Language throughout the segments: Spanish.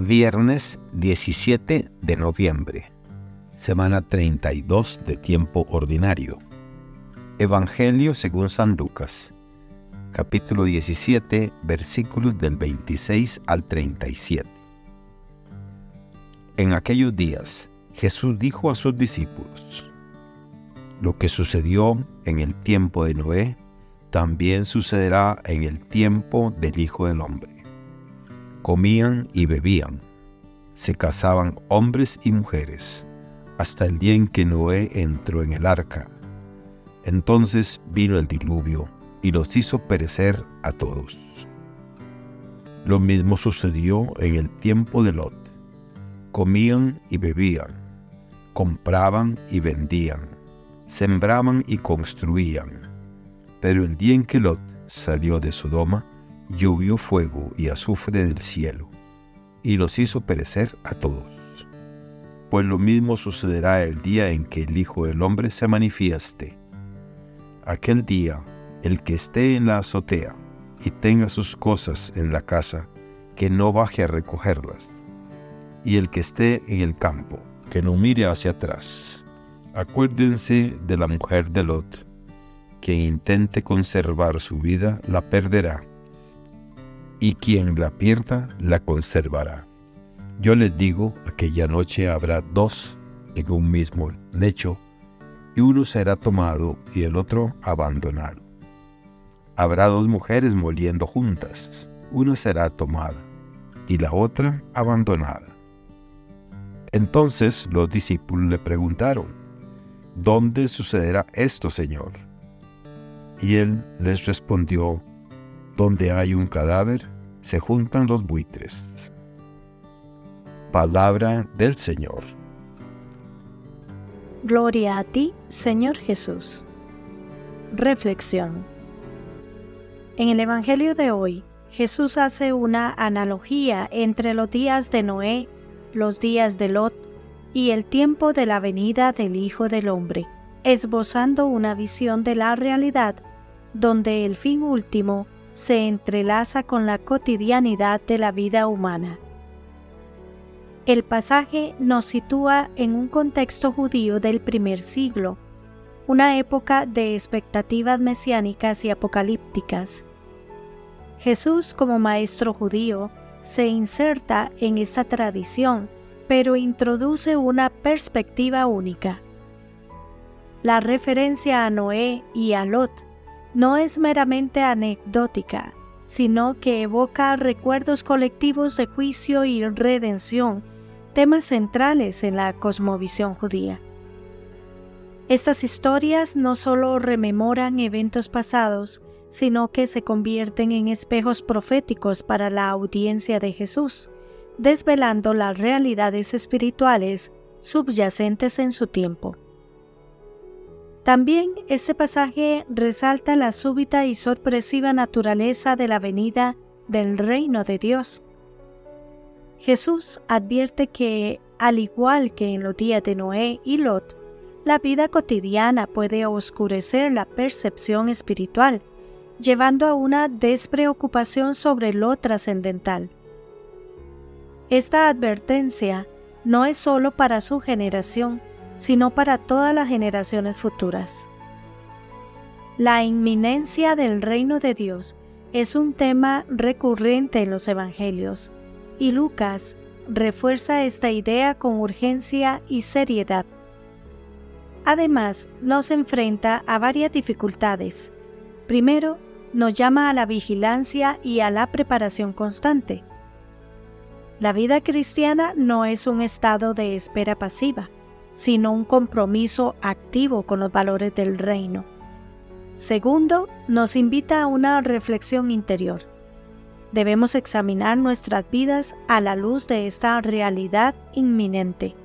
Viernes 17 de noviembre, semana 32 de tiempo ordinario. Evangelio según San Lucas, capítulo 17, versículos del 26 al 37. En aquellos días, Jesús dijo a sus discípulos, Lo que sucedió en el tiempo de Noé, también sucederá en el tiempo del Hijo del Hombre comían y bebían, se casaban hombres y mujeres, hasta el día en que Noé entró en el arca. Entonces vino el diluvio y los hizo perecer a todos. Lo mismo sucedió en el tiempo de Lot. Comían y bebían, compraban y vendían, sembraban y construían. Pero el día en que Lot salió de Sodoma, llovió fuego y azufre del cielo, y los hizo perecer a todos. Pues lo mismo sucederá el día en que el Hijo del Hombre se manifieste. Aquel día, el que esté en la azotea y tenga sus cosas en la casa, que no baje a recogerlas, y el que esté en el campo, que no mire hacia atrás. Acuérdense de la mujer de Lot. Quien intente conservar su vida la perderá y quien la pierda la conservará. Yo les digo, aquella noche habrá dos en un mismo lecho, y uno será tomado y el otro abandonado. Habrá dos mujeres moliendo juntas, una será tomada y la otra abandonada. Entonces los discípulos le preguntaron, ¿dónde sucederá esto, Señor? Y él les respondió, donde hay un cadáver, se juntan los buitres. Palabra del Señor. Gloria a ti, Señor Jesús. Reflexión. En el Evangelio de hoy, Jesús hace una analogía entre los días de Noé, los días de Lot y el tiempo de la venida del Hijo del Hombre, esbozando una visión de la realidad donde el fin último se entrelaza con la cotidianidad de la vida humana. El pasaje nos sitúa en un contexto judío del primer siglo, una época de expectativas mesiánicas y apocalípticas. Jesús como maestro judío se inserta en esta tradición, pero introduce una perspectiva única. La referencia a Noé y a Lot no es meramente anecdótica, sino que evoca recuerdos colectivos de juicio y redención, temas centrales en la cosmovisión judía. Estas historias no solo rememoran eventos pasados, sino que se convierten en espejos proféticos para la audiencia de Jesús, desvelando las realidades espirituales subyacentes en su tiempo. También este pasaje resalta la súbita y sorpresiva naturaleza de la venida del reino de Dios. Jesús advierte que, al igual que en los días de Noé y Lot, la vida cotidiana puede oscurecer la percepción espiritual, llevando a una despreocupación sobre lo trascendental. Esta advertencia no es solo para su generación, sino para todas las generaciones futuras. La inminencia del reino de Dios es un tema recurrente en los Evangelios, y Lucas refuerza esta idea con urgencia y seriedad. Además, nos enfrenta a varias dificultades. Primero, nos llama a la vigilancia y a la preparación constante. La vida cristiana no es un estado de espera pasiva sino un compromiso activo con los valores del reino. Segundo, nos invita a una reflexión interior. Debemos examinar nuestras vidas a la luz de esta realidad inminente,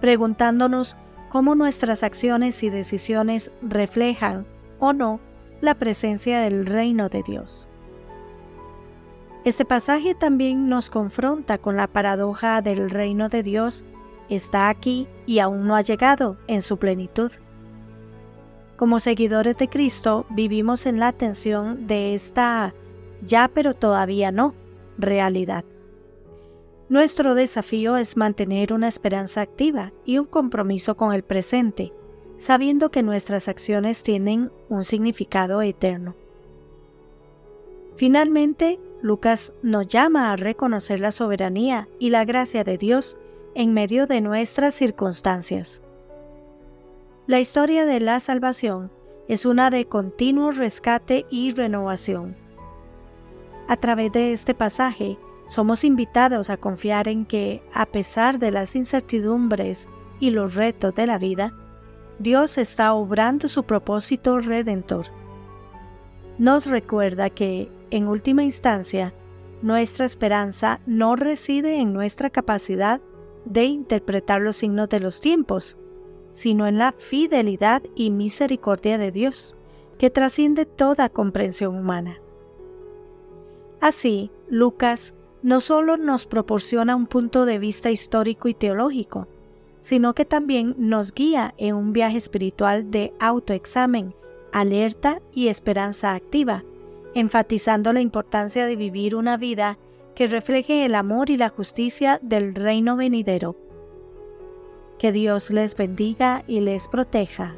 preguntándonos cómo nuestras acciones y decisiones reflejan o no la presencia del reino de Dios. Este pasaje también nos confronta con la paradoja del reino de Dios está aquí y aún no ha llegado en su plenitud. Como seguidores de Cristo vivimos en la tensión de esta ya pero todavía no realidad. Nuestro desafío es mantener una esperanza activa y un compromiso con el presente, sabiendo que nuestras acciones tienen un significado eterno. Finalmente, Lucas nos llama a reconocer la soberanía y la gracia de Dios en medio de nuestras circunstancias. La historia de la salvación es una de continuo rescate y renovación. A través de este pasaje, somos invitados a confiar en que, a pesar de las incertidumbres y los retos de la vida, Dios está obrando su propósito redentor. Nos recuerda que, en última instancia, nuestra esperanza no reside en nuestra capacidad de interpretar los signos de los tiempos, sino en la fidelidad y misericordia de Dios, que trasciende toda comprensión humana. Así, Lucas no solo nos proporciona un punto de vista histórico y teológico, sino que también nos guía en un viaje espiritual de autoexamen, alerta y esperanza activa, enfatizando la importancia de vivir una vida que refleje el amor y la justicia del reino venidero que Dios les bendiga y les proteja.